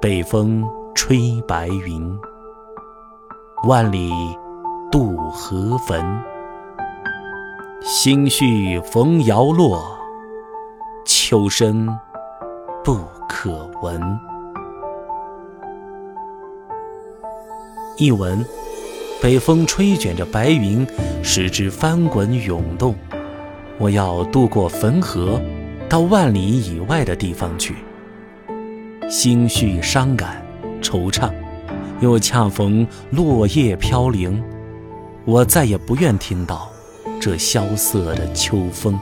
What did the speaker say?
北风吹白云，万里渡河汾。心绪逢摇落，秋声不可闻。译文：北风吹卷着白云，使之翻滚涌动。我要渡过汾河，到万里以外的地方去。心绪伤感、惆怅，又恰逢落叶飘零，我再也不愿听到这萧瑟的秋风。